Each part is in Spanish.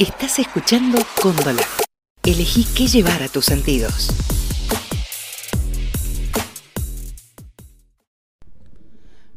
Estás escuchando Cóndola. Elegí qué llevar a tus sentidos.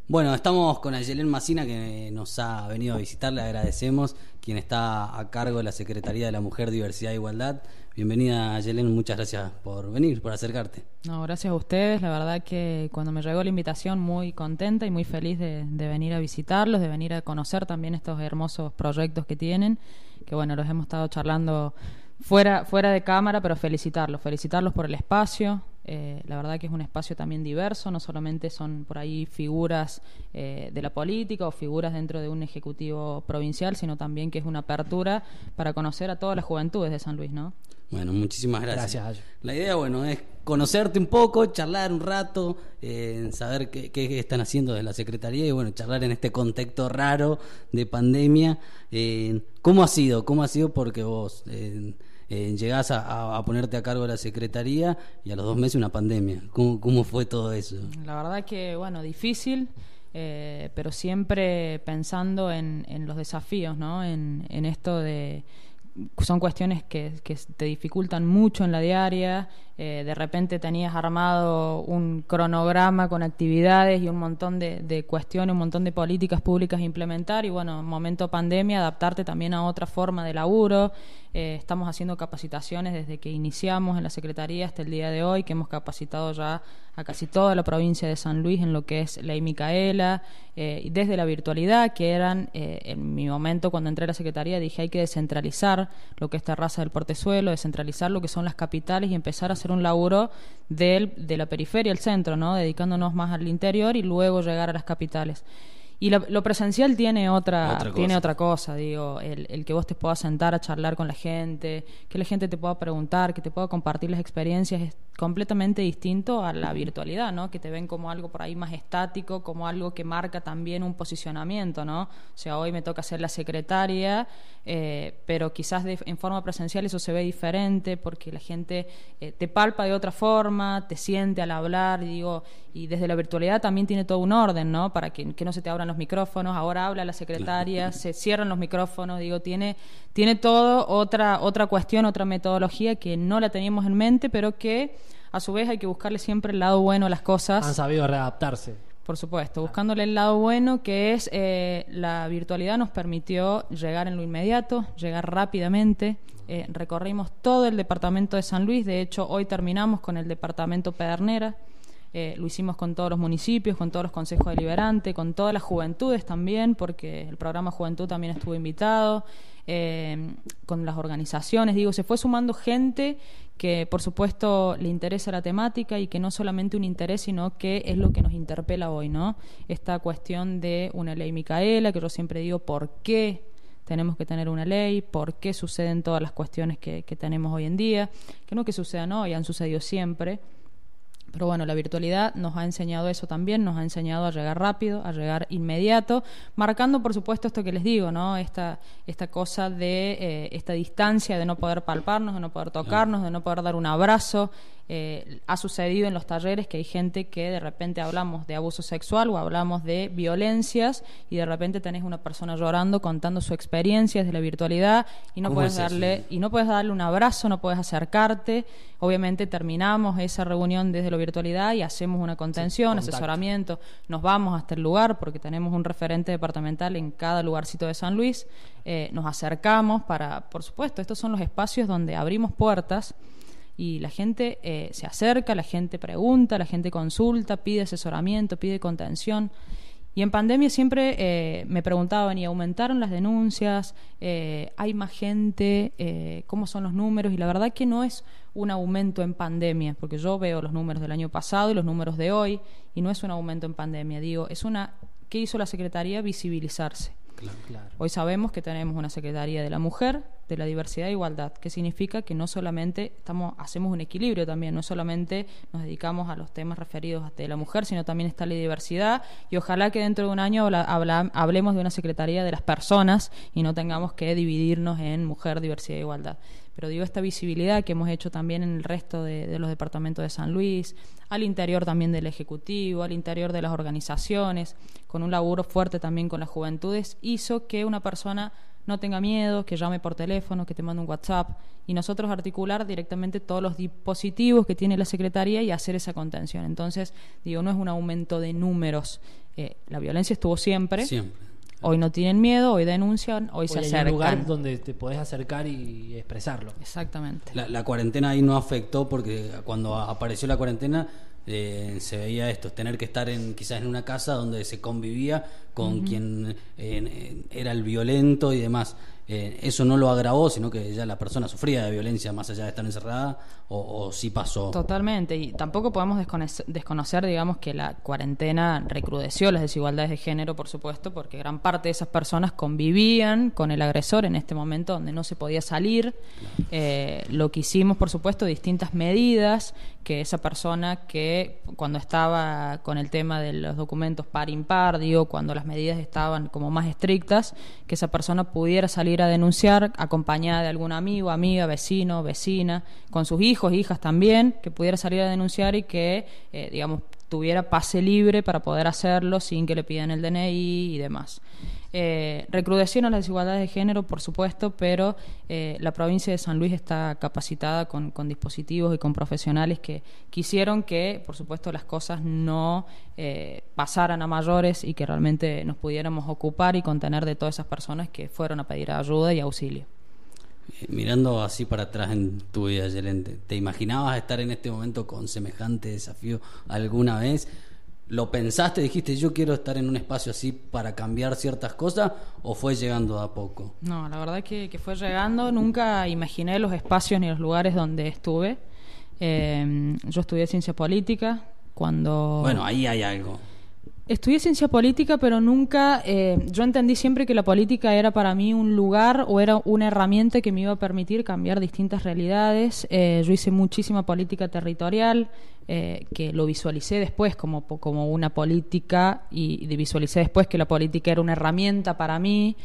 Bueno, estamos con Ayelén Macina que nos ha venido a visitar, le agradecemos, quien está a cargo de la Secretaría de la Mujer, Diversidad e Igualdad. Bienvenida Ayelén, muchas gracias por venir, por acercarte. No, gracias a ustedes, la verdad que cuando me llegó la invitación muy contenta y muy feliz de, de venir a visitarlos, de venir a conocer también estos hermosos proyectos que tienen que bueno, los hemos estado charlando fuera, fuera de cámara, pero felicitarlos, felicitarlos por el espacio. Eh, la verdad que es un espacio también diverso, no solamente son por ahí figuras eh, de la política o figuras dentro de un ejecutivo provincial, sino también que es una apertura para conocer a todas las juventudes de San Luis, ¿no? Bueno, muchísimas gracias. La idea, bueno, es conocerte un poco, charlar un rato, eh, saber qué, qué, están haciendo desde la Secretaría y, bueno, charlar en este contexto raro de pandemia. ¿Cómo ha sido? ¿Cómo ha sido? Porque vos eh, llegás a, ponerte a cargo de la Secretaría y a los dos meses una pandemia. ¿Cómo, cómo fue todo eso? La verdad que, bueno, difícil. Eh, pero siempre pensando en, en los desafíos, ¿no? En, en esto de, son cuestiones que, te dificultan mucho en la diaria. Eh, de repente tenías armado un cronograma con actividades y un montón de, de, cuestiones, un montón de políticas públicas a implementar. Y bueno, en momento pandemia, adaptarte también a otra forma de laburo. Eh, estamos haciendo capacitaciones desde que iniciamos en la Secretaría hasta el día de hoy, que hemos capacitado ya a casi toda la provincia de San Luis en lo que es Ley Micaela, eh, desde la virtualidad, que eran, eh, en mi momento cuando entré a la Secretaría, dije hay que descentralizar lo que es raza del portezuelo, descentralizar lo que son las capitales y empezar a hacer un laburo del, de la periferia al centro, ¿no? dedicándonos más al interior y luego llegar a las capitales. Y lo, presencial tiene otra, tiene otra cosa, digo, el, el, que vos te puedas sentar a charlar con la gente, que la gente te pueda preguntar, que te pueda compartir las experiencias, es completamente distinto a la virtualidad, ¿no? Que te ven como algo por ahí más estático, como algo que marca también un posicionamiento, ¿no? O sea, hoy me toca ser la secretaria, eh, pero quizás de, en forma presencial eso se ve diferente porque la gente eh, te palpa de otra forma, te siente al hablar, digo, y desde la virtualidad también tiene todo un orden, ¿no? Para que, que no se te abran los micrófonos, ahora habla la secretaria, se cierran los micrófonos, digo, tiene, tiene todo otra, otra cuestión, otra metodología que no la teníamos en mente, pero que a su vez hay que buscarle siempre el lado bueno a las cosas. Han sabido readaptarse. Por supuesto, buscándole el lado bueno, que es eh, la virtualidad nos permitió llegar en lo inmediato, llegar rápidamente. Eh, recorrimos todo el departamento de San Luis, de hecho hoy terminamos con el departamento Pedernera. Eh, lo hicimos con todos los municipios, con todos los consejos deliberantes, con todas las juventudes también, porque el programa Juventud también estuvo invitado, eh, con las organizaciones, digo, se fue sumando gente que por supuesto le interesa la temática y que no solamente un interés, sino que es lo que nos interpela hoy, ¿no? Esta cuestión de una ley Micaela, que yo siempre digo, ¿por qué tenemos que tener una ley, por qué suceden todas las cuestiones que, que tenemos hoy en día, que no que sucedan hoy, han sucedido siempre, pero bueno, la virtualidad nos ha enseñado eso también, nos ha enseñado a llegar rápido, a llegar inmediato, marcando por supuesto esto que les digo, ¿no? Esta, esta cosa de eh, esta distancia de no poder palparnos, de no poder tocarnos, de no poder dar un abrazo, eh, ha sucedido en los talleres que hay gente que de repente hablamos de abuso sexual o hablamos de violencias y de repente tenés una persona llorando contando su experiencia desde la virtualidad y no puedes darle y no puedes darle un abrazo, no puedes acercarte. Obviamente terminamos esa reunión desde la virtualidad y hacemos una contención, asesoramiento, nos vamos hasta el lugar porque tenemos un referente departamental en cada lugarcito de San Luis, eh, nos acercamos para, por supuesto, estos son los espacios donde abrimos puertas y la gente eh, se acerca, la gente pregunta, la gente consulta, pide asesoramiento, pide contención. Y en pandemia siempre eh, me preguntaban, ¿y aumentaron las denuncias? Eh, ¿Hay más gente? ¿Cómo son los números? Y la verdad que no es un aumento en pandemia, porque yo veo los números del año pasado y los números de hoy, y no es un aumento en pandemia. Digo, es una... ¿Qué hizo la Secretaría? Visibilizarse. Hoy sabemos que tenemos una Secretaría de la Mujer, de la Diversidad e Igualdad, que significa que no solamente estamos, hacemos un equilibrio también, no solamente nos dedicamos a los temas referidos a la mujer, sino también está la diversidad y ojalá que dentro de un año hablemos de una Secretaría de las personas y no tengamos que dividirnos en mujer, diversidad e igualdad pero digo esta visibilidad que hemos hecho también en el resto de, los departamentos de San Luis, al interior también del Ejecutivo, al interior de las organizaciones, con un laburo fuerte también con las juventudes, hizo que una persona no tenga miedo, que llame por teléfono, que te mande un WhatsApp y nosotros articular directamente todos los dispositivos que tiene la Secretaría y hacer esa contención. Entonces, digo, no es un aumento de números. Eh, la violencia estuvo siempre. Siempre. Hoy no tienen miedo, hoy denuncian, hoy, se acercan. un lugar donde te podés acercar y expresarlo. Exactamente. La, cuarentena ahí no afectó porque cuando apareció la cuarentena eh, se veía esto, tener que estar en quizás en una casa donde se convivía con quien eh, era el violento y demás. Eh, eso no lo agravó, sino que ya la persona sufría de violencia más allá de estar encerrada, o, sí pasó. Totalmente, y tampoco podemos desconocer, digamos, que la cuarentena recrudeció las desigualdades de género, por supuesto, porque gran parte de esas personas convivían con el agresor en este momento donde no se podía salir. Eh, lo que hicimos, por supuesto, distintas medidas que esa persona que cuando estaba con el tema de los documentos par impar, digo, cuando las medidas estaban como más estrictas, que esa persona pudiera salir a denunciar acompañada de algún amigo, amiga, vecino, vecina, con sus hijos, hijas también, que pudiera salir a denunciar y que, eh, digamos, tuviera pase libre para poder hacerlo sin que le pidan el DNI y demás. Eh, recrudecieron las desigualdades de género, por supuesto, pero eh, la provincia de San Luis está capacitada con, dispositivos y con profesionales que quisieron que, por supuesto, las cosas no eh, pasaran a mayores y que realmente nos pudiéramos ocupar y contener de todas esas personas que fueron a pedir ayuda y auxilio. Eh, mirando así para atrás en tu vida, Yelente, ¿te imaginabas estar en este momento con semejante desafío alguna vez? ¿Lo pensaste, dijiste yo quiero estar en un espacio así para cambiar ciertas cosas o fue llegando a poco? No, la verdad que, que fue llegando, nunca imaginé los espacios ni los lugares donde estuve. Eh, yo estudié ciencia política cuando... Bueno, ahí hay algo. Estudié ciencia política, pero nunca, eh, yo entendí siempre que la política era para mí un lugar o era una herramienta que me iba a permitir cambiar distintas realidades. Eh, yo hice muchísima política territorial, eh, que lo visualicé después como, como una política y, visualicé después que la política era una herramienta para mí.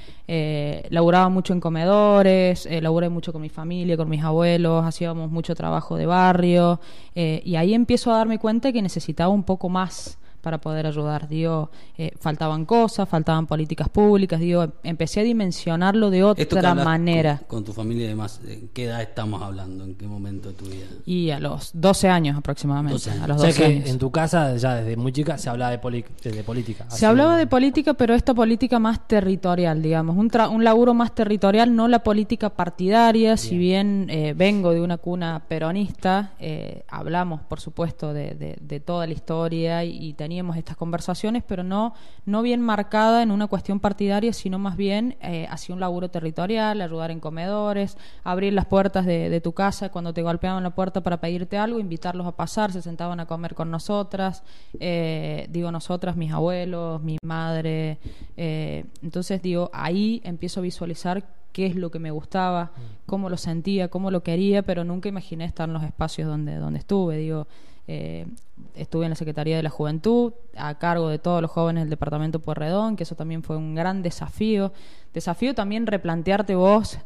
laburaba mucho en comedores, laburé mucho con mi familia, con mis abuelos, hacíamos mucho trabajo de barrio y ahí empiezo a darme cuenta que necesitaba un poco más para poder ayudar. Digo, eh, faltaban cosas, faltaban políticas públicas, digo, empecé a dimensionarlo de otra manera. Con, tu familia y demás, ¿en qué edad estamos hablando? ¿En qué momento de tu vida? Y a los 12 años aproximadamente. A los o sea que en tu casa, ya desde muy chica, se hablaba de, de política. Se hablaba de política, pero esta política más territorial, digamos, un, un laburo más territorial, no la política partidaria, si bien eh, vengo de una cuna peronista, eh, hablamos, por supuesto, de, de, toda la historia y, y teníamos estas conversaciones, pero no, no bien marcada en una cuestión partidaria, sino más bien eh, hacia un laburo territorial, ayudar en comedores, abrir las puertas de, tu casa cuando te golpeaban la puerta para pedirte algo, invitarlos a pasar, se sentaban a comer con nosotras, eh, digo nosotras, mis abuelos, mi madre. Eh, entonces digo, ahí empiezo a visualizar qué es lo que me gustaba, cómo lo sentía, cómo lo quería, pero nunca imaginé estar en los espacios donde, donde estuve. Digo, eh, estuve en la Secretaría de la Juventud, a cargo de todos los jóvenes del Departamento Puerredón, que eso también fue un gran desafío. Desafío también replantearte vos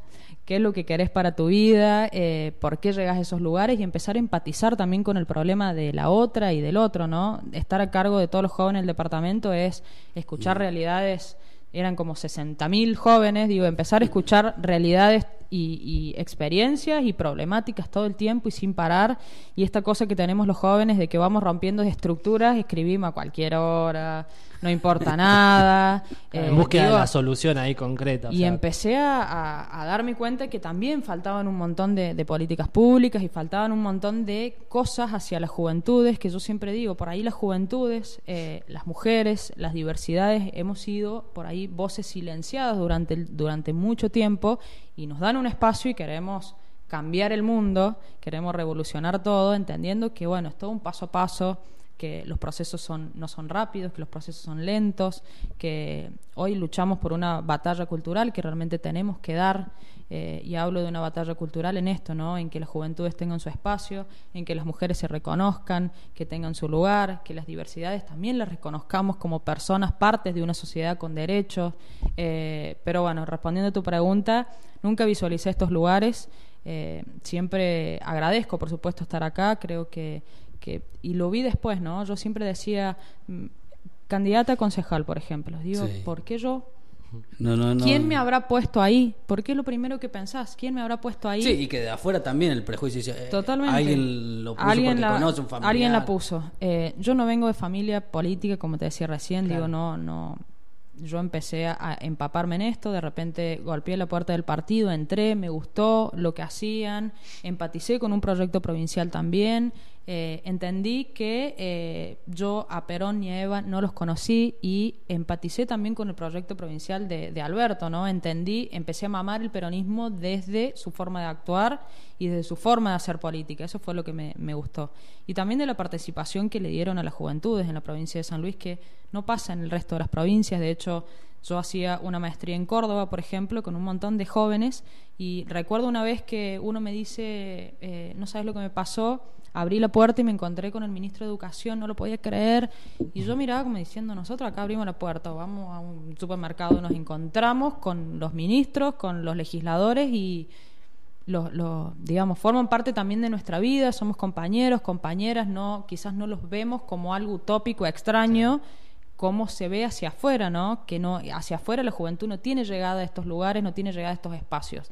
qué es lo que querés para tu vida, eh, por qué llegas a esos lugares y empezar a empatizar también con el problema de la otra y del otro, ¿no? Estar a cargo de todos los jóvenes del departamento es escuchar realidades eran como 60.000 jóvenes, digo, empezar a escuchar realidades y, experiencias y problemáticas todo el tiempo y sin parar. Y esta cosa que tenemos los jóvenes de que vamos rompiendo estructuras, escribimos a cualquier hora, no importa nada. en eh, búsqueda de la solución ahí concreta. Y empecé a, darme cuenta que también faltaban un montón de, políticas públicas y faltaban un montón de cosas hacia las juventudes, que yo siempre digo, por ahí las juventudes, eh, las mujeres, las diversidades, hemos sido por ahí voces silenciadas durante, durante mucho tiempo y nos dan un espacio y queremos cambiar el mundo, queremos revolucionar todo, entendiendo que bueno, es todo un paso a paso, que los procesos no son rápidos, que los procesos son lentos, que hoy luchamos por una batalla cultural que realmente tenemos que dar, eh, y hablo de una batalla cultural en esto, ¿no? en que las juventudes tengan su espacio, en que las mujeres se reconozcan, que tengan su lugar, que las diversidades también las reconozcamos como personas, partes de una sociedad con derechos. Eh, pero bueno, respondiendo a tu pregunta, nunca visualicé estos lugares. Eh, siempre agradezco, por supuesto, estar acá. Creo que y lo vi después, ¿no? Yo siempre decía, mm, candidata a concejal, por ejemplo. Digo, ¿por qué yo? No, no, no. ¿Quién me habrá puesto ahí? ¿Por qué lo primero que pensás? ¿Quién me habrá puesto ahí? Sí, y que de afuera también el prejuicio eh, Totalmente. Alguien lo puso alguien porque la, conoce un familiar. Alguien la puso. Eh, yo no vengo de familia política, como te decía recién, digo, no, no. Yo empecé a empaparme en esto, de repente golpeé la puerta del partido, entré, me gustó lo que hacían, empaticé con un proyecto provincial también, eh, entendí que eh, yo a Perón y a Eva no los conocí y empaticé también con el proyecto provincial de, Alberto, ¿no? Entendí, empecé a mamar el peronismo desde su forma de actuar y desde su forma de hacer política. Eso fue lo que me, gustó. Y también de la participación que le dieron a las juventudes en la provincia de San Luis, que no pasa en el resto de las provincias. De hecho, yo hacía una maestría en Córdoba, por ejemplo, con un montón de jóvenes y recuerdo una vez que uno me dice, eh, no sabes lo que me pasó, abrí la puerta y me encontré con el ministro de Educación, no lo podía creer y yo miraba como diciendo, nosotros acá abrimos la puerta, vamos a un supermercado, nos encontramos con los ministros, con los legisladores y... Los, digamos forman parte también de nuestra vida somos compañeros compañeras no quizás no los vemos como algo utópico extraño cómo se ve hacia afuera, ¿no? Que no hacia afuera la juventud no tiene llegada a estos lugares, no tiene llegada a estos espacios.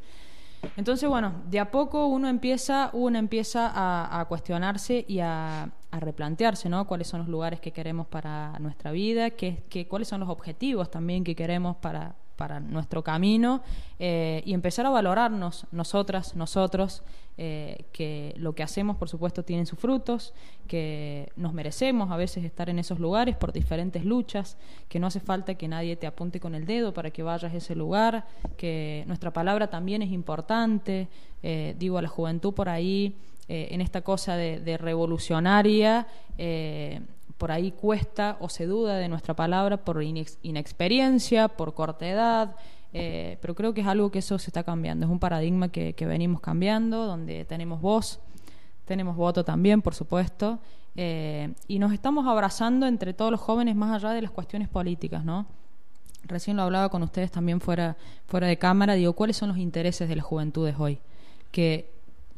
Entonces, bueno, de a poco uno empieza, uno empieza a, cuestionarse y a, replantearse, ¿no? Cuáles son los lugares que queremos para nuestra vida, qué, qué, cuáles son los objetivos también que queremos para, para nuestro camino eh, y empezar a valorarnos nosotras, nosotros, eh, que lo que hacemos, por supuesto, tiene sus frutos, que nos merecemos a veces estar en esos lugares por diferentes luchas, que no hace falta que nadie te apunte con el dedo para que vayas a ese lugar, que nuestra palabra también es importante, eh, digo a la juventud por ahí, en esta cosa de, de revolucionaria, por ahí cuesta o se duda de nuestra palabra por inexperiencia, por corta edad, eh, pero creo que es algo que eso se está cambiando, es un paradigma que, venimos cambiando, donde tenemos voz, tenemos voto también, por supuesto, eh, y nos estamos abrazando entre todos los jóvenes más allá de las cuestiones políticas, ¿no? Recién lo hablaba con ustedes también fuera, fuera de cámara, digo, ¿cuáles son los intereses de las juventudes hoy? Que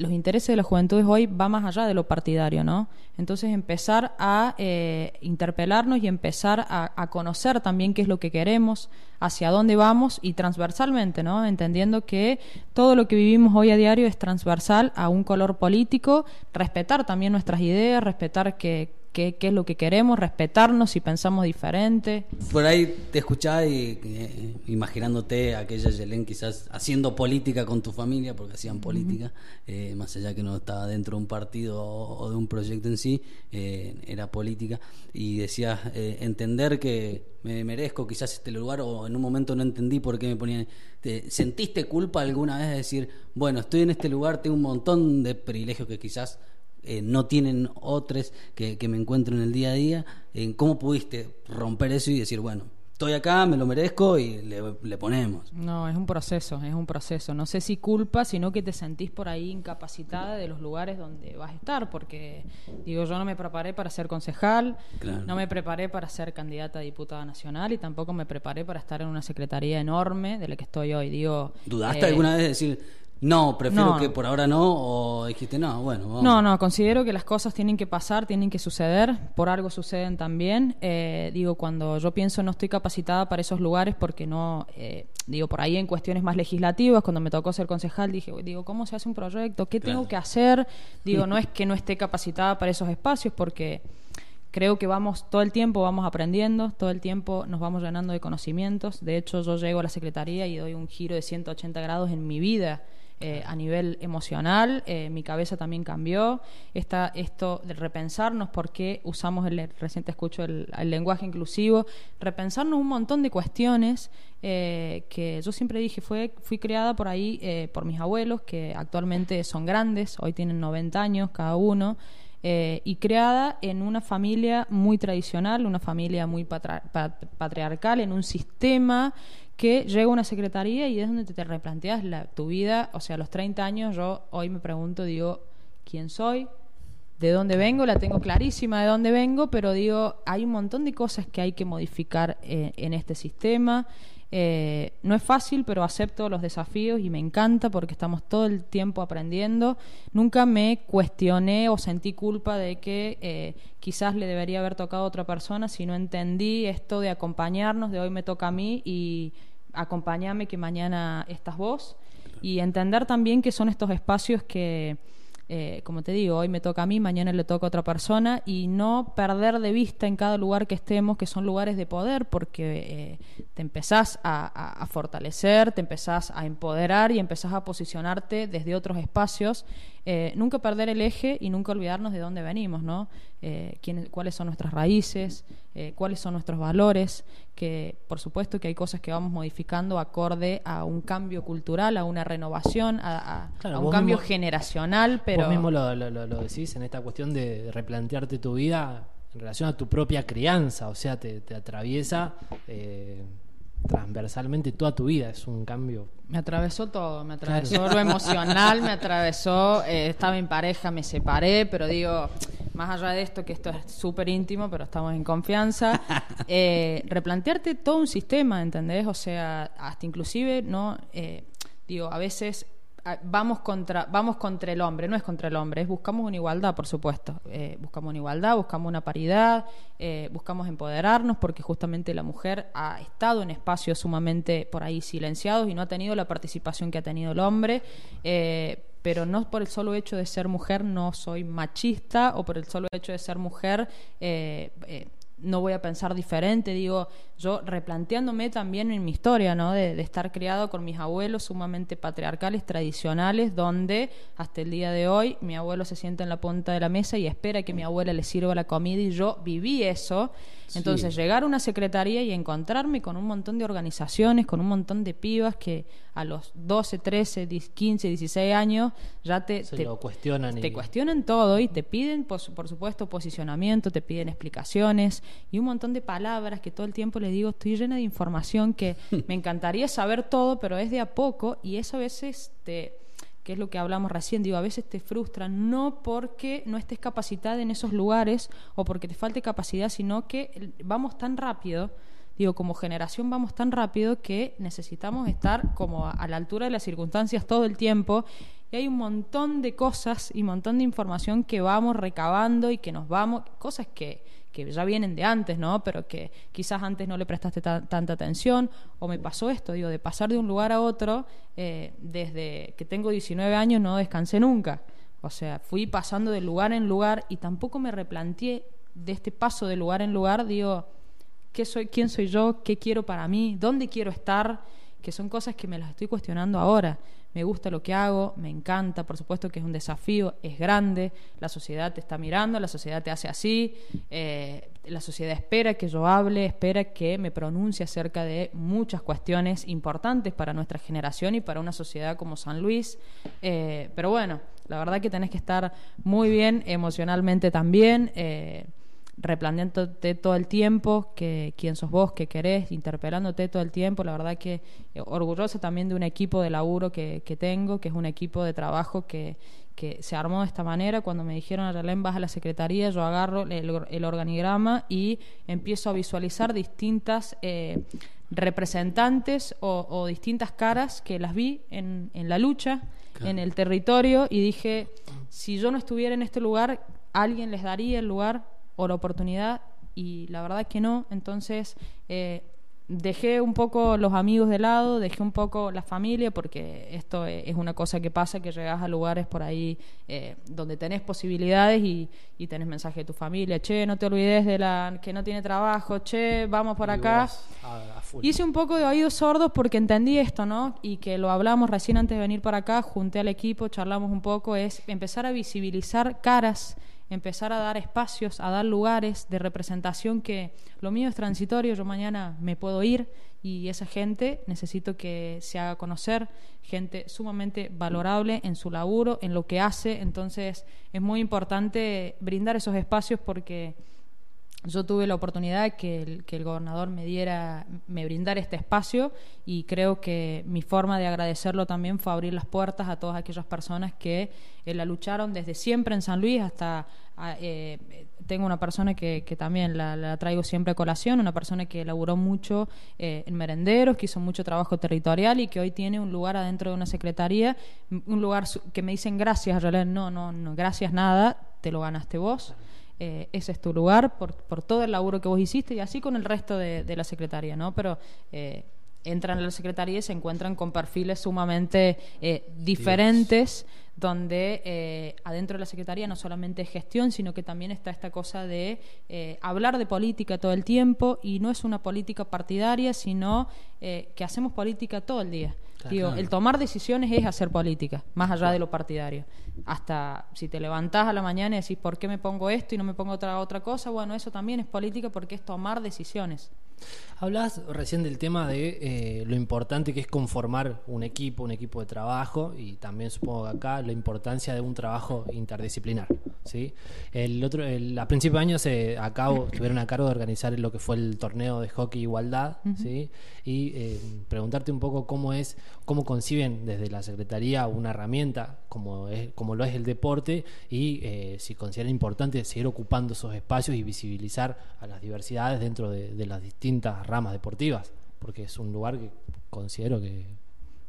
los intereses de la juventud hoy va más allá de lo partidario, ¿no? Entonces empezar a eh, interpelarnos y empezar a, conocer también qué es lo que queremos, hacia dónde vamos y transversalmente, ¿no? Entendiendo que todo lo que vivimos hoy a diario es transversal a un color político, respetar también nuestras ideas, respetar que qué, es lo que queremos, respetarnos si pensamos diferente. Por ahí te escuchaba y eh, imaginándote aquella Yelén quizás haciendo política con tu familia, porque hacían política, eh, más allá que no estaba dentro de un partido o, de un proyecto en sí, eh, era política, y decías entender que me merezco quizás este lugar o en un momento no entendí por qué me ponían... ¿Sentiste culpa alguna vez de decir, bueno, estoy en este lugar, tengo un montón de privilegios que quizás eh, no tienen otros que, me encuentro en el día a día. en ¿Cómo pudiste romper eso y decir, bueno, estoy acá, me lo merezco y le, ponemos? No, es un proceso, es un proceso. No sé si culpa, sino que te sentís por ahí incapacitada de los lugares donde vas a estar, porque digo, yo no me preparé para ser concejal, no me preparé para ser candidata a diputada nacional y tampoco me preparé para estar en una secretaría enorme de la que estoy hoy. Digo, ¿Dudaste eh, alguna vez de decir no, prefiero que por ahora no, o dijiste no, bueno. Vamos. No, no, considero que las cosas tienen que pasar, tienen que suceder, por algo suceden también. Eh, digo, cuando yo pienso no estoy capacitada para esos lugares porque no, eh, digo, por ahí en cuestiones más legislativas, cuando me tocó ser concejal, dije, digo, ¿cómo se hace un proyecto? ¿Qué tengo que hacer? Digo, no es que no esté capacitada para esos espacios porque creo que vamos todo el tiempo vamos aprendiendo, todo el tiempo nos vamos llenando de conocimientos. De hecho, yo llego a la secretaría y doy un giro de 180 grados en mi vida eh, a nivel emocional, eh, mi cabeza también cambió. Esta, esto de repensarnos por qué usamos el, reciente escucho el, lenguaje inclusivo, repensarnos un montón de cuestiones eh, que yo siempre dije, fue, fui creada por ahí por mis abuelos, que actualmente son grandes, hoy tienen 90 años cada uno. y creada en una familia muy tradicional, una familia muy patriarcal, en un sistema que llega una secretaría y es donde te, replanteas la, tu vida, o sea, a los 30 años yo hoy me pregunto, digo, ¿quién soy? ¿De dónde vengo? La tengo clarísima de dónde vengo, pero digo, hay un montón de cosas que hay que modificar eh, en este sistema. Eh, no es fácil, pero acepto los desafíos y me encanta porque estamos todo el tiempo aprendiendo. Nunca me cuestioné o sentí culpa de que eh, quizás le debería haber tocado a otra persona, sino entendí esto de acompañarnos, de hoy me toca a mí y acompáñame que mañana estás vos y entender también que son estos espacios que eh, como te digo, hoy me toca a mí, mañana le toca a otra persona y no perder de vista en cada lugar que estemos que son lugares de poder porque eh, te empezás a, fortalecer, te empezás a empoderar y empezás a posicionarte desde otros espacios. Eh, nunca perder el eje y nunca olvidarnos de dónde venimos, ¿no? cuáles son nuestras raíces, cuáles son nuestros valores, que por supuesto que hay cosas que vamos modificando acorde a un cambio cultural, a una renovación, a, un cambio generacional, pero Vos mismo lo, lo, decís en esta cuestión de replantearte tu vida en relación a tu propia crianza, o sea, te, atraviesa eh, transversalmente toda tu vida, es un cambio. Me atravesó todo, me atravesó lo emocional, me atravesó, eh, estaba en pareja, me separé, pero digo, más allá de esto, que esto es súper íntimo, pero estamos en confianza, eh, replantearte todo un sistema, ¿entendés? O sea, hasta inclusive, ¿no? digo, a veces vamos contra, vamos contra el hombre, no es contra el hombre, es buscamos una igualdad, por supuesto. Eh, buscamos una igualdad, buscamos una paridad, eh, buscamos empoderarnos, porque justamente la mujer ha estado en espacios sumamente por ahí silenciados y no ha tenido la participación que ha tenido el hombre. Eh, pero no por el solo hecho de ser mujer no soy machista o por el solo hecho de ser mujer no voy a pensar diferente, digo, yo replanteándome también en mi historia, ¿no? De, estar criado con mis abuelos sumamente patriarcales, tradicionales, donde hasta el día de hoy mi abuelo se sienta en la punta de la mesa y espera que mi abuela le sirva la comida y yo viví eso. Entonces, llegar a una secretaría y encontrarme con un montón de organizaciones, con un montón de pibas que a los 12, 13, 15, 16 años ya te, te cuestionan. Te cuestionan todo y te piden, por, por supuesto, posicionamiento, te piden explicaciones y un montón de palabras que todo el tiempo les digo, estoy llena de información que me encantaría saber todo, pero es de a poco y eso a veces te que es lo que hablamos recién, digo, a veces te frustra, no porque no estés capacitada en esos lugares o porque te falte capacidad, sino que vamos tan rápido, digo, como generación vamos tan rápido que necesitamos estar como a, la altura de las circunstancias todo el tiempo y hay un montón de cosas y un montón de información que vamos recabando y que nos vamos, cosas que que ya vienen de antes, ¿no? Pero que quizás antes no le prestaste tanta atención, o me pasó esto, digo, de pasar de un lugar a otro, eh, desde que tengo 19 años no descansé nunca. O sea, fui pasando de lugar en lugar y tampoco me replanteé de este paso de lugar en lugar, digo, ¿qué soy, quién soy yo, qué quiero para mí, dónde quiero estar, que son cosas que me las estoy cuestionando ahora. Me gusta lo que hago, me encanta, por supuesto que es un desafío, es grande, la sociedad te está mirando, la sociedad te hace así, eh, la sociedad espera que yo hable, espera que me pronuncie acerca de muchas cuestiones importantes para nuestra generación y para una sociedad como San Luis, eh, pero bueno, la verdad que tenés que estar muy bien emocionalmente también. Eh, replanteándote todo el tiempo que quién sos vos, qué querés, interpelándote todo el tiempo. La verdad que eh, orgulloso también de un equipo de laburo que, que tengo, que es un equipo de trabajo que, que se armó de esta manera. Cuando me dijeron, a Relén, vas a la secretaría, yo agarro el, organigrama y empiezo a visualizar distintas eh, representantes o, distintas caras que las vi en, en la lucha, en el territorio, y dije, si yo no estuviera en este lugar, alguien les daría el lugar o la oportunidad y la verdad es que no. Entonces eh, dejé un poco los amigos de lado, dejé un poco la familia, porque esto e, es una cosa que pasa, que llegas a lugares por ahí eh, donde tenés posibilidades y, y, tenés mensaje de tu familia, che, no te olvides de la que no tiene trabajo, che, vamos por acá. Hice un poco de oídos sordos porque entendí esto, ¿no? Y que lo hablamos recién antes de venir para acá, junté al equipo, charlamos un poco, es empezar a visibilizar caras empezar a dar espacios, a dar lugares de representación que lo mío es transitorio, yo mañana me puedo ir y esa gente necesito que se haga conocer, gente sumamente valorable en su laburo, en lo que hace, entonces es muy importante brindar esos espacios porque yo tuve la oportunidad que el, que el gobernador me diera, me brindara este espacio y creo que mi forma de agradecerlo también fue abrir las puertas a todas aquellas personas que eh, la lucharon desde siempre en San Luis hasta eh, tengo una persona que, que también la, traigo siempre a colación, una persona que laburó mucho eh, en merenderos, que hizo mucho trabajo territorial y que hoy tiene un lugar adentro de una secretaría, un lugar que me dicen gracias, no, no, no, gracias nada, te lo ganaste vos. Eh, ese es tu lugar por, por todo el laburo que vos hiciste y así con el resto de, la secretaría, ¿no? Pero eh, entran a la Secretaría y se encuentran con perfiles sumamente eh, diferentes, donde eh, adentro de la Secretaría no solamente es gestión, sino que también está esta cosa de eh, hablar de política todo el tiempo y no es una política partidaria, sino que hacemos política todo el día. Digo, el tomar decisiones es hacer política, más allá de lo partidario. Hasta si te levantás a la mañana y decís, ¿por qué me pongo esto y no me pongo otra, otra cosa? Bueno, eso también es política porque es tomar decisiones. Hablas recién del tema de eh, lo importante que es conformar un equipo, un equipo de trabajo y también supongo que acá la importancia de un trabajo interdisciplinar. ¿Sí? El otro, a principios de año se acabo, tuvieron a cargo de organizar lo que fue el torneo de hockey igualdad ¿sí? y eh, preguntarte un poco cómo es, cómo conciben desde la Secretaría una herramienta como, es, como lo es el deporte y eh, si consideran importante seguir ocupando esos espacios y visibilizar a las diversidades dentro de, de las distintas ramas deportivas, porque es un lugar que considero que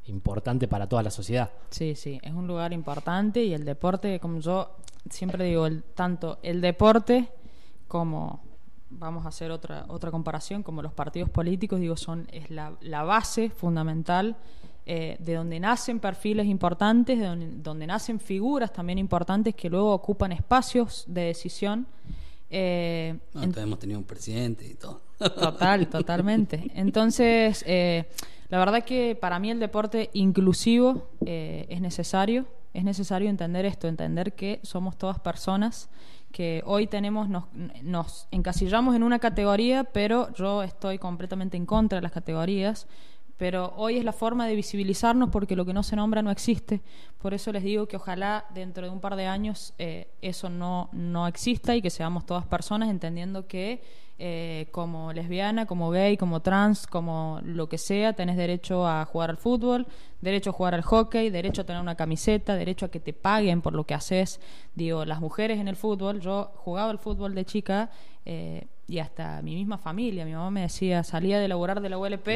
importante para toda la sociedad. Sí, sí, es un lugar importante y el deporte, como yo siempre digo, el, tanto el deporte como vamos a hacer otra otra comparación, como los partidos políticos, digo, son es la, la base fundamental eh, de donde nacen perfiles importantes, de donde, donde, nacen figuras también importantes que luego ocupan espacios de decisión. Eh, hemos tenido un presidente y todo. Total, totalmente. Entonces, eh, la verdad que para mí el deporte inclusivo eh, es necesario. Es necesario entender esto, entender que somos todas personas, que hoy tenemos, nos, nos encasillamos en una categoría, pero yo estoy completamente en contra de las categorías pero hoy es la forma de visibilizarnos porque lo que no se nombra no existe. Por eso les digo que ojalá dentro de un par de años eh, eso no, no exista y que seamos todas personas entendiendo que eh, como lesbiana, como gay, como trans, como lo que sea, tenés derecho a jugar al fútbol, derecho a jugar al hockey, derecho a tener una camiseta, derecho a que te paguen por lo que haces. Digo, las mujeres en el fútbol, yo jugaba al fútbol de chica. Eh, y hasta mi misma familia. Mi mamá me decía, salía de laburar de la ULP,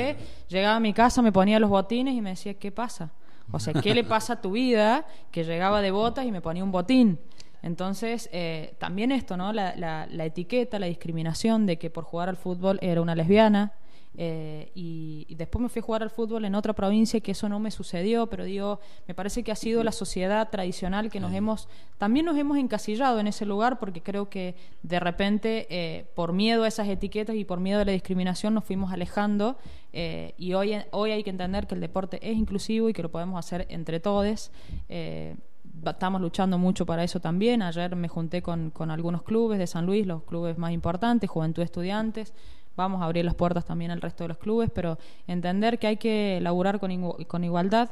llegaba a mi casa, me ponía los botines y me decía, ¿qué pasa? O sea, ¿qué le pasa a tu vida? Que llegaba de botas y me ponía un botín. Entonces, eh, también esto, ¿no? La, la, la, etiqueta, la discriminación de que por jugar al fútbol era una lesbiana, eh, y, después me fui a jugar al fútbol en otra provincia que eso no me sucedió, pero digo, me parece que ha sido la sociedad tradicional que nos hemos, también nos hemos encasillado en ese lugar porque creo que de repente eh, por miedo a esas etiquetas y por miedo a la discriminación nos fuimos alejando eh, y hoy, hoy hay que entender que el deporte es inclusivo y que lo podemos hacer entre todos. estamos luchando mucho para eso también. Ayer me junté con, con algunos clubes de San Luis, los clubes más importantes, Juventud Estudiantes, vamos a abrir las puertas también al resto de los clubes, pero entender que hay que laburar con, con igualdad,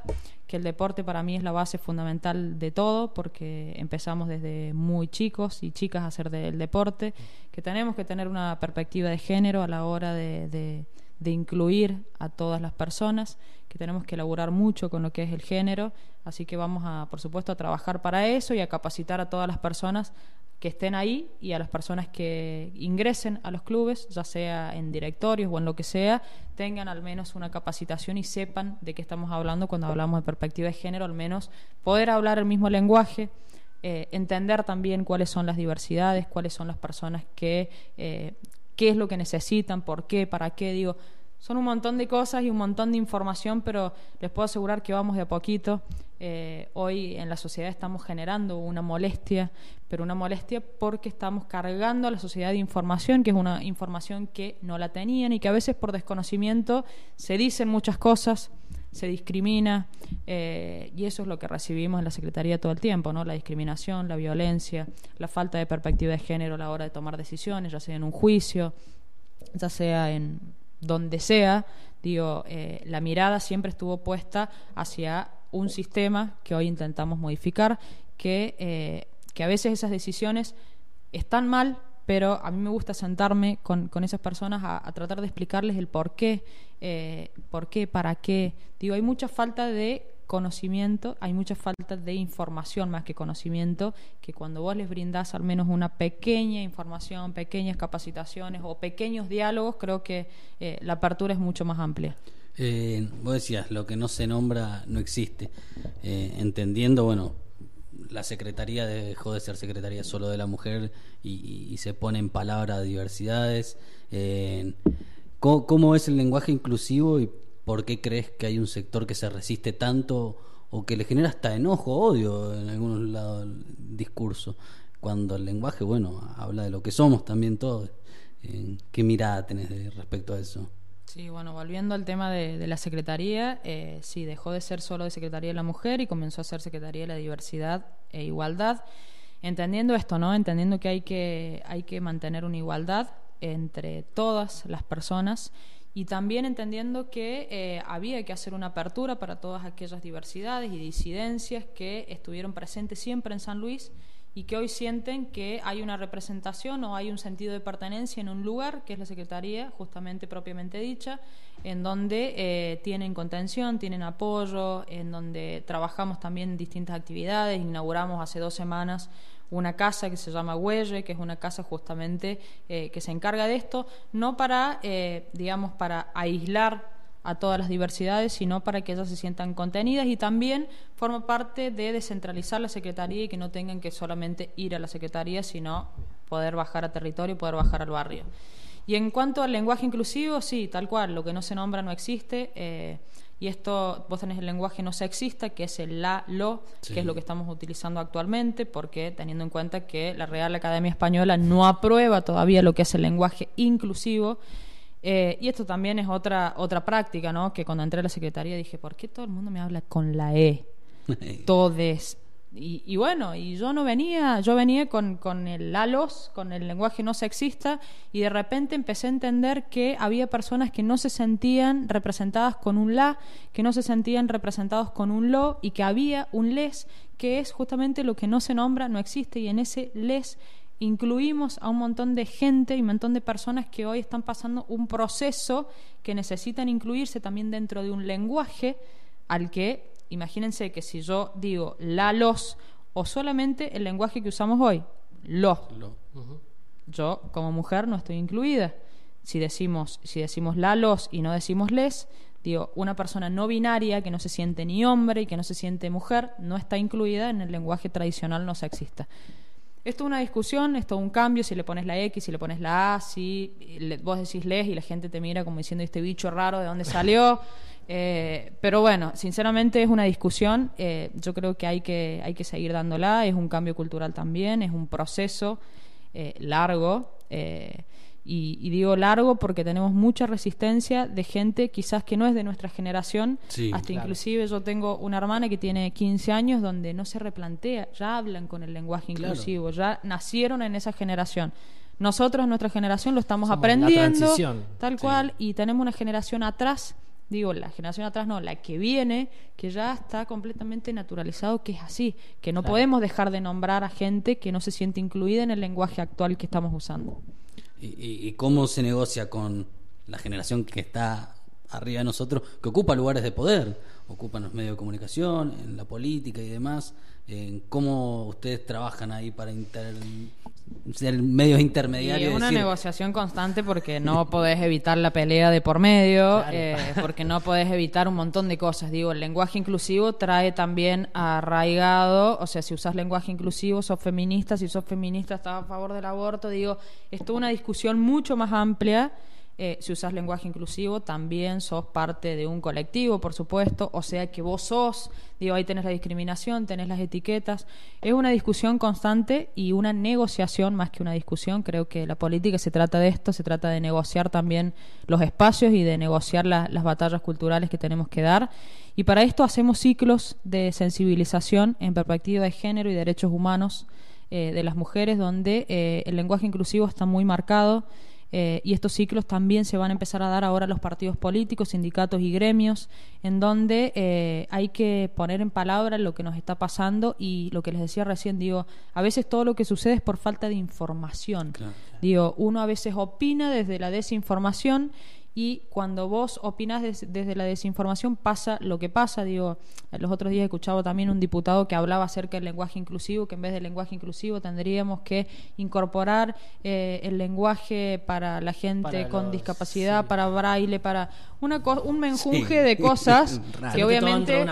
que el deporte para mí es la base fundamental de todo, porque empezamos desde muy chicos y chicas a hacer del deporte, que tenemos que tener una perspectiva de género a la hora de, de incluir a todas las personas, que tenemos que laburar mucho con lo que es el género, así que vamos a, por supuesto, a trabajar para eso y a capacitar a todas las personas que estén ahí y a las personas que ingresen a los clubes, ya sea en directorios o en lo que sea, tengan al menos una capacitación y sepan de qué estamos hablando cuando hablamos de perspectiva de género, al menos poder hablar el mismo lenguaje, eh, entender también cuáles son las diversidades, cuáles son las personas que, eh, qué es lo que necesitan, por qué, para qué, digo, son un montón de cosas y un montón de información, pero les puedo asegurar que vamos de a poquito. Eh, hoy en la sociedad estamos generando una molestia, pero una molestia porque estamos cargando a la sociedad de información, que es una información que no la tenían y que a veces por desconocimiento se dicen muchas cosas, se discrimina, eh, y eso es lo que recibimos en la Secretaría todo el tiempo, ¿no? La discriminación, la violencia, la falta de perspectiva de género a la hora de tomar decisiones, ya sea en un juicio, ya sea en donde sea, digo, eh, la mirada siempre estuvo puesta hacia un sistema que hoy intentamos modificar, que, eh, que a veces esas decisiones están mal, pero a mí me gusta sentarme con, con esas personas a, tratar de explicarles el por qué, eh, por qué, para qué. Digo, hay mucha falta de conocimiento, hay mucha falta de información más que conocimiento, que cuando vos les brindás al menos una pequeña información, pequeñas capacitaciones o pequeños diálogos, creo que eh, la apertura es mucho más amplia. Eh, vos decías, lo que no se nombra no existe. Eh, entendiendo, bueno, la Secretaría dejó de ser Secretaría solo de la mujer y, se pone en palabra diversidades. ¿cómo, ¿cómo, es el lenguaje inclusivo y ¿por qué crees que hay un sector que se resiste tanto o que le genera hasta enojo, odio en algunos lados del discurso? Cuando el lenguaje, bueno, habla de lo que somos también todos. ¿Qué mirada tenés respecto a eso? Sí, bueno, volviendo al tema de, la Secretaría, eh, sí, dejó de ser solo de Secretaría de la Mujer y comenzó a ser Secretaría de la Diversidad e Igualdad, entendiendo esto, ¿no? Entendiendo que hay que, hay que mantener una igualdad entre todas las personas y también entendiendo que eh, había que hacer una apertura para todas aquellas diversidades y disidencias que estuvieron presentes siempre en San Luis y que hoy sienten que hay una representación o hay un sentido de pertenencia en un lugar, que es la Secretaría, justamente propiamente dicha, en donde eh, tienen contención, tienen apoyo, en donde trabajamos también distintas actividades. Inauguramos hace dos semanas una casa que se llama Huelle, que es una casa justamente eh, que se encarga de esto, no para, eh, digamos, para aislar a todas las diversidades, sino para que ellas se sientan contenidas y también forma parte de descentralizar la Secretaría y que no tengan que solamente ir a la Secretaría, sino poder bajar a territorio y poder bajar al barrio. Y en cuanto al lenguaje inclusivo, sí, tal cual, lo que no se nombra no existe. Eh, y esto, vos tenés el lenguaje no sexista, que es el la, lo, que es lo que estamos utilizando actualmente, porque teniendo en cuenta que la Real Academia Española no aprueba todavía lo que es el lenguaje inclusivo, eh, y esto también es otra, otra práctica, ¿no? Que cuando entré a la secretaría dije, ¿por qué todo el mundo me habla con la E? Todes. Y, y, bueno, y yo no venía, yo venía con, con el lalos, con el lenguaje no sexista, y de repente empecé a entender que había personas que no se sentían representadas con un la, que no se sentían representados con un lo, y que había un les, que es justamente lo que no se nombra, no existe, y en ese les incluimos a un montón de gente y un montón de personas que hoy están pasando un proceso que necesitan incluirse también dentro de un lenguaje al que, imagínense que si yo digo la los o solamente el lenguaje que usamos hoy, lo, yo como mujer no estoy incluida. Si decimos, si decimos la los y no decimos les, digo, una persona no binaria que no se siente ni hombre y que no se siente mujer no está incluida en el lenguaje tradicional no sexista. Esto es una discusión, esto es un cambio, si le pones la X, si le pones la A, si vos decís les y la gente te mira como diciendo este bicho raro, ¿de dónde salió? Eh, pero bueno, sinceramente es una discusión, eh, yo creo que hay, que hay que seguir dándola, es un cambio cultural también, es un proceso eh, largo. Y, digo largo porque tenemos mucha resistencia de gente quizás que no es de nuestra generación. hasta inclusive yo tengo una hermana que tiene 15 años donde no se replantea, ya hablan con el lenguaje inclusivo, ya nacieron en esa generación. Nosotros, nuestra generación, lo estamos aprendiendo, tal cual, y tenemos una generación atrás, digo, la generación atrás no, la que viene, que ya está completamente naturalizado que es así, que no podemos dejar de nombrar a gente que no se siente incluida en el lenguaje actual que estamos usando. Y, cómo se negocia con la generación que está arriba de nosotros, que ocupa lugares de poder, ocupan los medios de comunicación, en la política y demás, en cómo ustedes trabajan ahí para ser medios intermediarios. Es una negociación constante porque no podés evitar la pelea de por medio, eh, porque no podés evitar un montón de cosas. Digo, el lenguaje inclusivo trae también arraigado, o sea, si usas lenguaje inclusivo, sos feminista, si sos feminista, estás a favor del aborto. Digo, es toda una discusión mucho más amplia eh, si usas lenguaje inclusivo, también sos parte de un colectivo, por supuesto, o sea que vos sos, digo, ahí tenés la discriminación, tenés las etiquetas. Es una discusión constante y una negociación más que una discusión. Creo que la política se trata de esto, se trata de negociar también los espacios y de negociar las batallas culturales que tenemos que dar. Y para esto hacemos ciclos de sensibilización en perspectiva de género y derechos humanos eh, de las mujeres, donde eh, el lenguaje inclusivo está muy marcado eh, y estos ciclos también se van a empezar a dar ahora a los partidos políticos, sindicatos y gremios, en donde eh, hay que poner en palabras lo que nos está pasando y lo que les decía recién, digo, a veces todo lo que sucede es por falta de información. Digo, uno a veces opina desde la desinformación y cuando vos opinás desde la desinformación pasa lo que pasa. Digo, los otros días he escuchado también un diputado que hablaba acerca del lenguaje inclusivo, que en vez del lenguaje inclusivo tendríamos que incorporar eh, el lenguaje para la gente con discapacidad, para braille, para una un menjunje de cosas que obviamente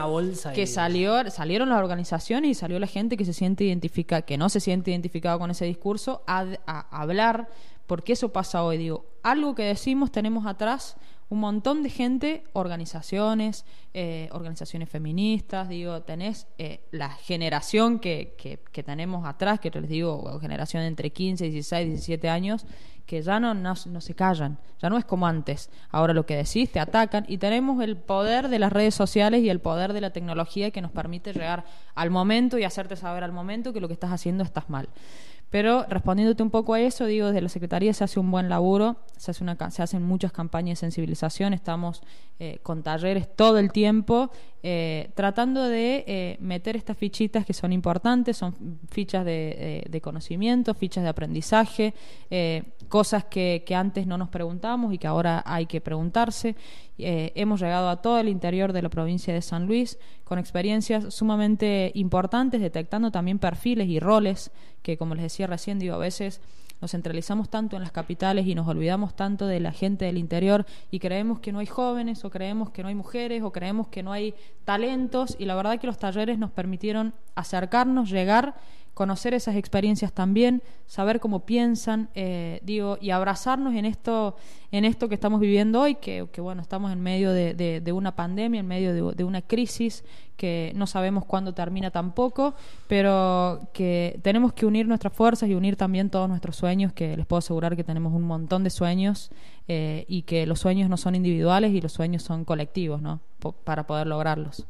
que salió salieron las organizaciones y salió la gente que se siente identificada, que no se siente identificado con ese discurso a, a hablar porque eso pasa hoy. Digo, algo que decimos tenemos atrás un montón de gente, organizaciones, eh, organizaciones feministas, digo, tenés eh, la generación que, que, tenemos atrás, que les digo, generación entre 15, 16, 17 años, que ya no, no, se callan, ya no es como antes. Ahora lo que decís, te atacan y tenemos el poder de las redes sociales y el poder de la tecnología que nos permite llegar al momento y hacerte saber al momento que lo que estás haciendo estás mal. Pero respondiéndote un poco a eso, digo, desde la Secretaría se hace un buen laburo, se, hace una, se hacen muchas campañas de sensibilización, estamos eh, con talleres todo el tiempo, eh, tratando de eh, meter estas fichitas que son importantes, son fichas de, de conocimiento, fichas de aprendizaje, cosas que, que, antes no nos preguntamos y que ahora hay que preguntarse. hemos llegado a todo el interior de la provincia de San Luis con experiencias sumamente importantes, detectando también perfiles y roles que, como les decía recién, digo, a veces nos centralizamos tanto en las capitales y nos olvidamos tanto de la gente del interior y creemos que no hay jóvenes o creemos que no hay mujeres o creemos que no hay talentos y la verdad que los talleres nos permitieron acercarnos, llegar conocer esas experiencias también, saber cómo piensan, eh, digo, y abrazarnos en esto, en esto que estamos viviendo hoy, que, bueno, estamos en medio de, una pandemia, en medio de, una crisis que no sabemos cuándo termina tampoco, pero que tenemos que unir nuestras fuerzas y unir también todos nuestros sueños, que les puedo asegurar que tenemos un montón de sueños eh, y que los sueños no son individuales y los sueños son colectivos, ¿no? para poder lograrlos.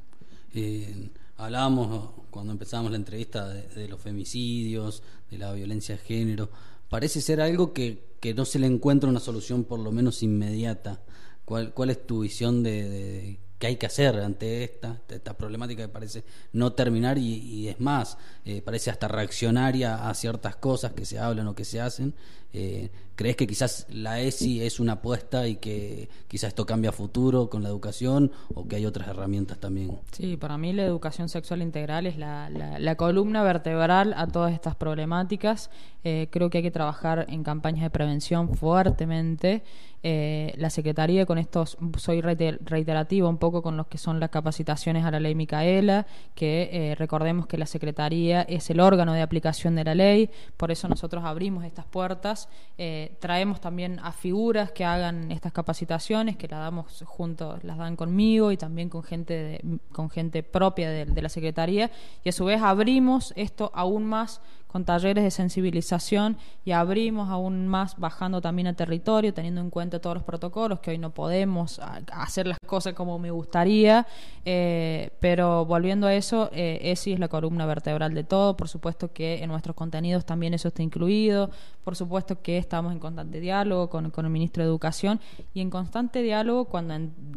Eh, hablábamos cuando empezamos la entrevista de, los femicidios, de la violencia de género. Parece ser algo que, no se le encuentra una solución por lo menos inmediata. ¿Cuál, cuál es tu visión de, qué hay que hacer ante esta, esta problemática que parece no terminar y, es más, eh, parece hasta reaccionaria a ciertas cosas que se hablan o que se hacen? Eh, ¿Crees que quizás la ESI es una apuesta y que quizás esto cambia futuro con la educación o que hay otras herramientas también? Sí, para mí la educación sexual integral es la, la, columna vertebral a todas estas problemáticas. Eh, creo que hay que trabajar en campañas de prevención fuertemente. Eh, la Secretaría, con estos, soy reiterativo un poco con los que son las capacitaciones a la ley Micaela, que eh, recordemos que la Secretaría es el órgano de aplicación de la ley, por eso nosotros abrimos estas puertas. Eh, traemos también a figuras que hagan estas capacitaciones, que las damos juntos, las dan conmigo y también con gente, con gente propia de la Secretaría, y a su vez abrimos esto aún más con talleres de sensibilización y abrimos aún más bajando también al territorio, teniendo en cuenta todos los protocolos, que hoy no podemos hacer las cosas como me gustaría, eh, pero volviendo a eso, eh, ESI es la columna vertebral de todo, por supuesto que en nuestros contenidos también eso está incluido, por supuesto que estamos en constante diálogo con, con el ministro de Educación y en constante diálogo cuando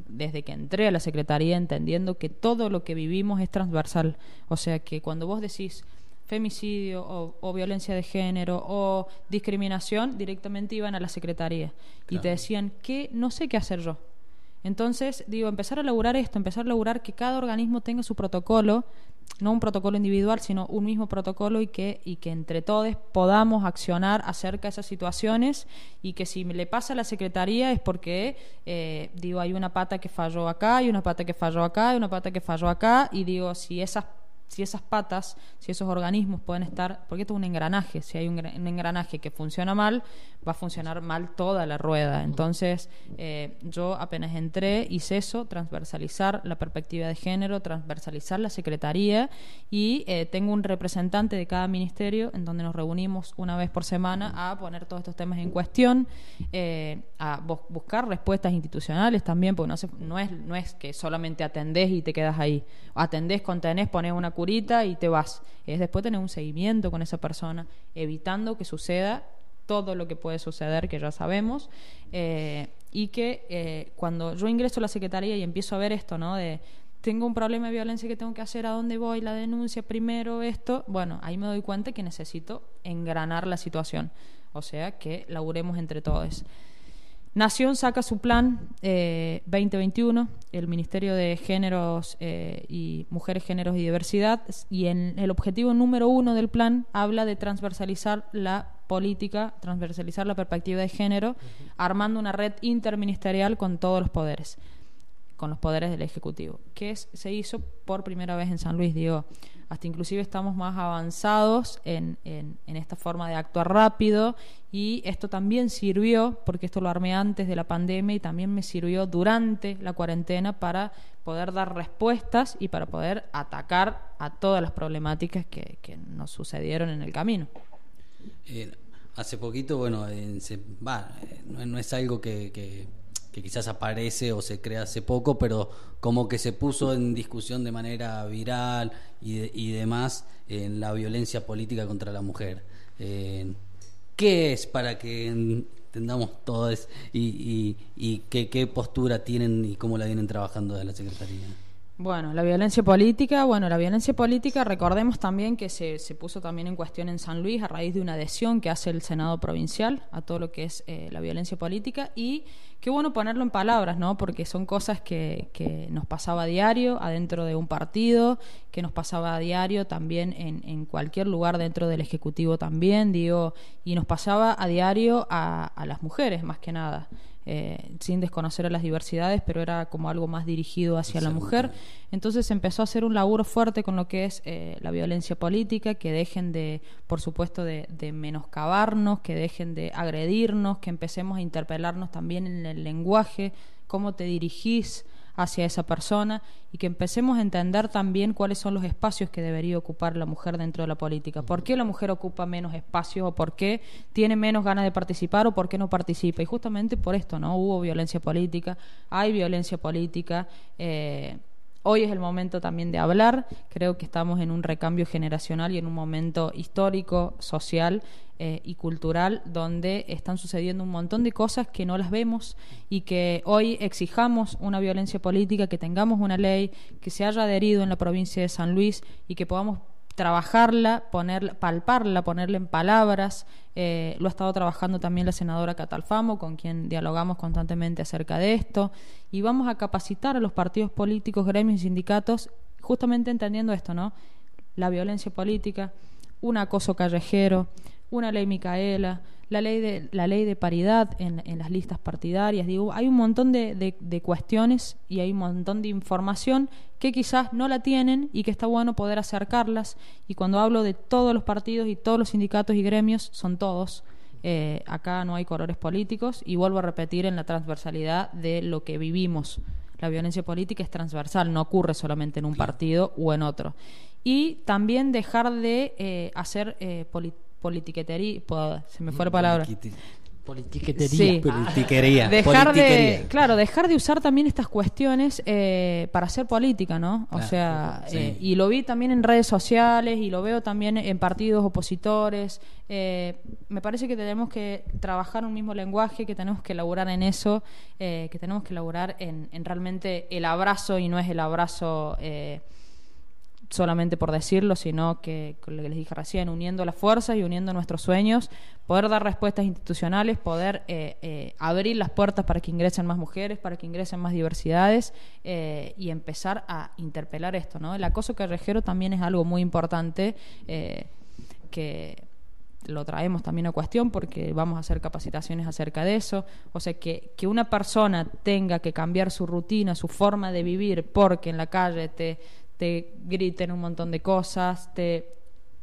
desde que entré a la Secretaría entendiendo que todo lo que vivimos es transversal, o sea que cuando vos decís femicidio o, violencia de género o discriminación, directamente iban a la secretaría. Y te decían que no sé qué hacer yo. Entonces, digo, empezar a laburar esto, empezar a laburar que cada organismo tenga su protocolo, no un protocolo individual, sino un mismo protocolo y que, y que entre todos podamos accionar acerca de esas situaciones y que si le pasa a la Secretaría es porque, eh, digo, hay una pata que falló acá, hay una pata que falló acá, hay una pata que falló acá y digo, si esas si esas patas, si esos organismos pueden estar, porque esto es un engranaje, si hay un, engranaje que funciona mal, va a funcionar mal toda la rueda. Entonces, eh, yo apenas entré, hice eso, transversalizar la perspectiva de género, transversalizar la secretaría y eh, tengo un representante de cada ministerio en donde nos reunimos una vez por semana a poner todos estos temas en cuestión, eh, a buscar respuestas institucionales también, porque no, no, es, no es que solamente atendés y te quedas ahí, atendés, contenés, pones una curita y te vas. Es después tener un seguimiento con esa persona, evitando que suceda todo lo que puede suceder, que ya sabemos, eh, y que eh, cuando yo ingreso a la secretaría y empiezo a ver esto, ¿no? De tengo un problema de violencia que tengo que hacer, a dónde voy, la denuncia primero, esto, bueno, ahí me doy cuenta que necesito engranar la situación, o sea, que laburemos entre todos. Nación saca su plan 2021, eh, el Ministerio de Géneros eh, y Mujeres, Géneros y Diversidad, y en el objetivo número uno del plan habla de transversalizar la política, transversalizar la perspectiva de género, armando una red interministerial con todos los poderes, con los poderes del Ejecutivo, que se hizo por primera vez en San Luis. Digo, hasta inclusive estamos más avanzados en, en, esta forma de actuar rápido y esto también sirvió, porque esto lo armé antes de la pandemia y también me sirvió durante la cuarentena para poder dar respuestas y para poder atacar a todas las problemáticas que, que nos sucedieron en el camino. Eh, hace poquito, bueno, se, va, no, es algo que, que, quizás aparece o se crea hace poco, pero como que se puso en discusión de manera viral y, y demás en la violencia política contra la mujer. Eh, ¿Qué es para que entendamos todo eso y, y, qué, qué postura tienen y cómo la vienen trabajando de la Secretaría? Bueno, la violencia política, bueno, la violencia política, recordemos también que se, se, puso también en cuestión en San Luis a raíz de una adhesión que hace el Senado provincial a todo lo que es eh, la violencia política y qué bueno ponerlo en palabras, ¿no? Porque son cosas que, que, nos pasaba a diario adentro de un partido, que nos pasaba a diario también en, en cualquier lugar dentro del Ejecutivo también, digo, y nos pasaba a diario a, a las mujeres más que nada. Eh, sin desconocer a las diversidades, pero era como algo más dirigido hacia la mujer. Entonces empezó a hacer un laburo fuerte con lo que es eh, la violencia política, que dejen de, por supuesto, de, de, menoscabarnos, que dejen de agredirnos, que empecemos a interpelarnos también en el lenguaje, cómo te dirigís hacia esa persona y que empecemos a entender también cuáles son los espacios que debería ocupar la mujer dentro de la política. ¿Por qué la mujer ocupa menos espacios o por qué tiene menos ganas de participar o por qué no participa? Y justamente por esto, ¿no? Hubo violencia política, hay violencia política. Eh, Hoy es el momento también de hablar. Creo que estamos en un recambio generacional y en un momento histórico, social eh, y cultural donde están sucediendo un montón de cosas que no las vemos y que hoy exijamos una violencia política, que tengamos una ley, que se haya adherido en la provincia de San Luis y que podamos trabajarla, poner, palparla, ponerla en palabras. Eh, lo ha estado trabajando también la senadora Catalfamo, con quien dialogamos constantemente acerca de esto. Y vamos a capacitar a los partidos políticos, gremios y sindicatos, justamente entendiendo esto, ¿no? La violencia política, un acoso callejero, una ley Micaela, la ley de, la ley de paridad en, en las listas partidarias. Digo, hay un montón de, de, cuestiones y hay un montón de información que quizás no la tienen y que está bueno poder acercarlas. Y cuando hablo de todos los partidos y todos los sindicatos y gremios, son todos. Eh, acá no hay colores políticos y vuelvo a repetir en la transversalidad de lo que vivimos. La violencia política es transversal, no ocurre solamente en un partido o en otro. Y también dejar de eh, hacer eh, política politiquetería, se me fue la palabra. Politiquetería. Politiquería. Dejar de, claro, dejar de usar también estas cuestiones eh, para hacer política, ¿no? O sea, eh, y lo vi también en redes sociales y lo veo también en partidos opositores. Eh, me parece que tenemos que trabajar un mismo lenguaje, que tenemos que elaborar en eso, que tenemos que elaborar en, en, realmente el abrazo y no es el abrazo solamente por decirlo, sino que, como les dije recién, uniendo las fuerzas y uniendo nuestros sueños, poder dar respuestas institucionales, poder eh, eh, abrir las puertas para que ingresen más mujeres, para que ingresen más diversidades eh, y empezar a interpelar esto. ¿no? El acoso callejero también es algo muy importante que lo traemos también a cuestión porque vamos a hacer capacitaciones acerca de eso. O sea, que, que una persona tenga que cambiar su rutina, su forma de vivir, porque en la calle te, te griten un montón de cosas, te...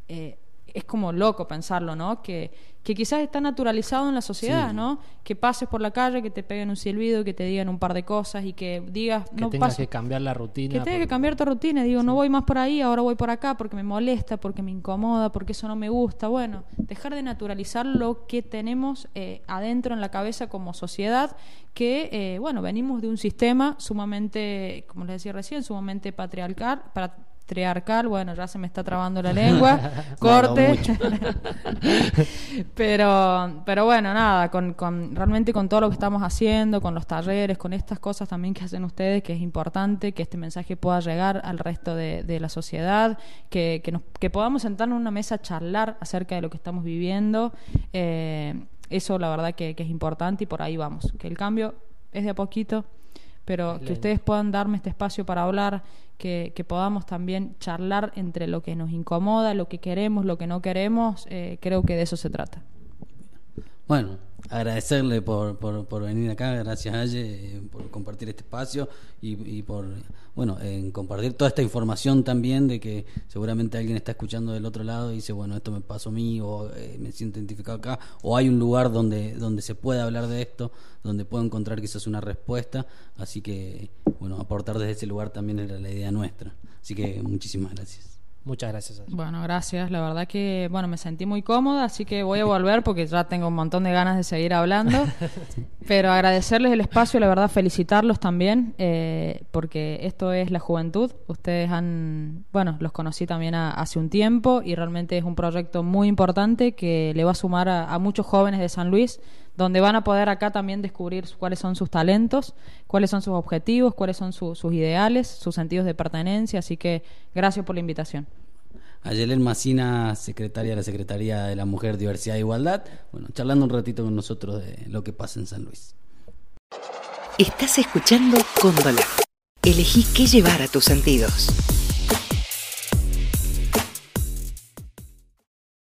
Eh, es como loco pensarlo, ¿no? Que, que quizás está naturalizado en la sociedad, ¿no? Que pases por la calle, que te peguen un silbido, que te digan un par de cosas y que digas... Que tengas que cambiar la rutina. Que tengas que cambiar tu rutina. Digo, no voy más por ahí, ahora voy por acá porque me molesta, porque me incomoda, porque eso no me gusta. Bueno, dejar de naturalizar lo que tenemos eh, adentro en la cabeza como sociedad, que, eh, bueno, venimos de un sistema sumamente, como les decía recién, sumamente patriarcal, para patriarcal, bueno, ya se me está trabando la lengua, corte. pero, pero bueno, nada, con, con, realmente con todo lo que estamos haciendo, con los talleres, con estas cosas también que hacen ustedes, que es importante que este mensaje pueda llegar al resto de, de la sociedad, que, que, nos, que podamos sentarnos en una mesa a charlar acerca de lo que estamos viviendo. Eh, eso la verdad que, que es importante y por ahí vamos, que el cambio es de a poquito pero que ustedes puedan darme este espacio para hablar, que, que, podamos también charlar entre lo que nos incomoda, lo que queremos, lo que no queremos, eh, creo que de eso se trata. Bueno, agradecerle por, por, venir acá, gracias Aye, por compartir este espacio y, por, bueno, en compartir toda esta información también de que seguramente alguien está escuchando del otro lado y dice, bueno, esto me pasó a mí o eh, me siento identificado acá o hay un lugar donde, donde se puede hablar de esto, donde puedo encontrar quizás una respuesta, así que, bueno, aportar desde ese lugar también era la idea nuestra. Así que muchísimas gracias. Muchas gracias. Bueno, gracias. La verdad que, bueno, me sentí muy cómoda, así que voy a volver porque ya tengo un montón de ganas de seguir hablando. Pero agradecerles el espacio, la verdad, felicitarlos también, eh, porque esto es la juventud. Ustedes han, bueno, los conocí también hace un tiempo y realmente es un proyecto muy importante que le va a sumar a, muchos jóvenes de San Luis donde van a poder acá también descubrir cuáles son sus talentos, cuáles son sus objetivos, cuáles son sus ideales, sus sentidos de pertenencia. Así que gracias por la invitación. Ayelén Macina, secretaria de la Secretaría de la Mujer, Diversidad e Igualdad, bueno, charlando un ratito con nosotros de lo que pasa en San Luis. Estás escuchando Cóndola. Elegí qué llevar a tus sentidos.